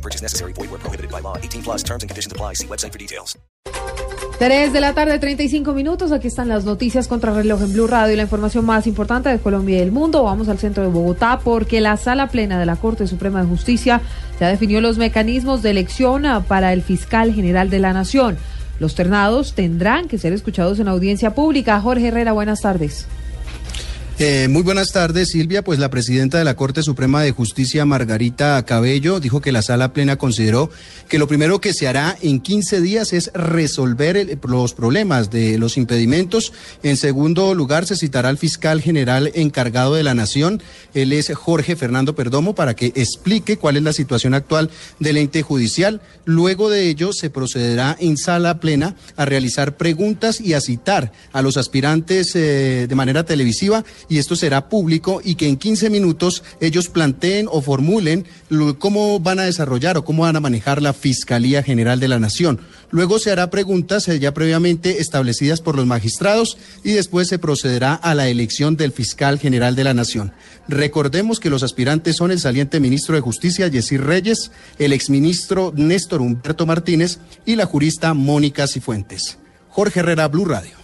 No purchase necessary. Void where prohibited by law. 18 plus terms and conditions apply. See website for details. 3 de la tarde, 35 minutos. Aquí están las noticias contra reloj en Blue Radio la información más importante de Colombia y del mundo. Vamos al centro de Bogotá porque la Sala Plena de la Corte Suprema de Justicia ya definió los mecanismos de elección ah, para el fiscal general de la Nación. Los ternados tendrán que ser escuchados en audiencia pública. Jorge Herrera, buenas tardes. Eh, muy buenas tardes, Silvia. Pues la presidenta de la Corte Suprema de Justicia, Margarita Cabello, dijo que la sala plena consideró que lo primero que se hará en 15 días es resolver los problemas de los impedimentos. En segundo lugar, se citará al fiscal general encargado de la Nación. Él es Jorge Fernando Perdomo para que explique cuál es la situación actual del ente judicial. Luego de ello, se procederá en sala plena a realizar preguntas y a citar a los aspirantes eh, de manera televisiva y esto será público y que en 15 minutos ellos planteen o formulen cómo van a desarrollar o cómo van a manejar la Fiscalía General de la Nación. Luego se hará preguntas eh, ya previamente establecidas por los magistrados y después se procederá a la elección del fiscal general de la Nación. Recordemos que los aspirantes son el saliente ministro de Justicia, Yesir Reyes, el exministro Néstor Humberto Martínez y la jurista Mónica Cifuentes. Jorge Herrera, Blue Radio.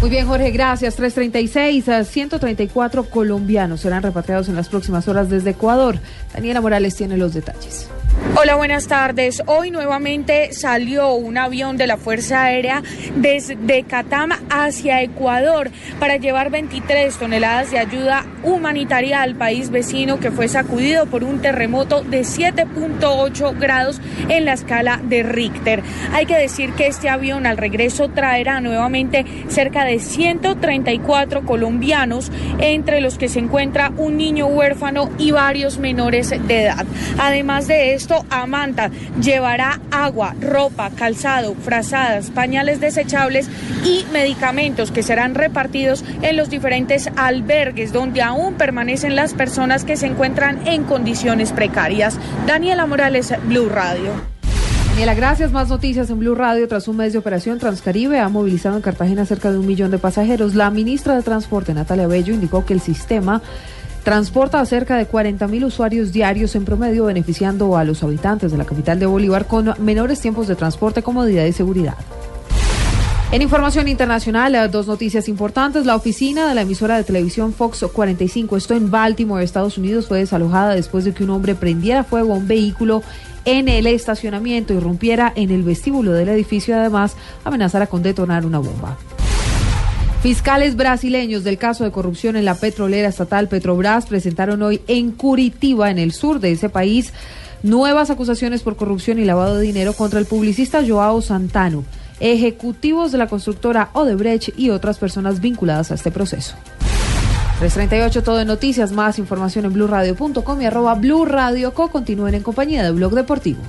Muy bien, Jorge, gracias. 336 a 134 colombianos serán repatriados en las próximas horas desde Ecuador. Daniela Morales tiene los detalles. Hola, buenas tardes. Hoy nuevamente salió un avión de la Fuerza Aérea desde Catama hacia Ecuador para llevar 23 toneladas de ayuda humanitaria al país vecino que fue sacudido por un terremoto de 7.8 grados en la escala de Richter. Hay que decir que este avión al regreso traerá nuevamente cerca de 134 colombianos, entre los que se encuentra un niño huérfano y varios menores de edad. Además de esto, Amanta llevará agua, ropa, calzado, frazadas, pañales desechables y medicamentos que serán repartidos en los diferentes albergues donde aún permanecen las personas que se encuentran en condiciones precarias. Daniela Morales, Blue Radio. Daniela, gracias. Más noticias en Blue Radio. Tras un mes de operación, Transcaribe ha movilizado en Cartagena cerca de un millón de pasajeros. La ministra de Transporte, Natalia Bello, indicó que el sistema transporta a cerca de 40 mil usuarios diarios en promedio, beneficiando a los habitantes de la capital de Bolívar con menores tiempos de transporte, comodidad y seguridad. En información internacional, eh, dos noticias importantes. La oficina de la emisora de televisión Fox 45, esto en Baltimore, Estados Unidos, fue desalojada después de que un hombre prendiera fuego a un vehículo en el estacionamiento, irrumpiera en el vestíbulo del edificio y además amenazara con detonar una bomba. Fiscales brasileños del caso de corrupción en la petrolera estatal Petrobras presentaron hoy en Curitiba, en el sur de ese país, nuevas acusaciones por corrupción y lavado de dinero contra el publicista Joao Santano, ejecutivos de la constructora Odebrecht y otras personas vinculadas a este proceso. 338 todo en noticias, más información en blurradio.com y arroba blurradioco. Continúen en compañía de Blog Deportivo.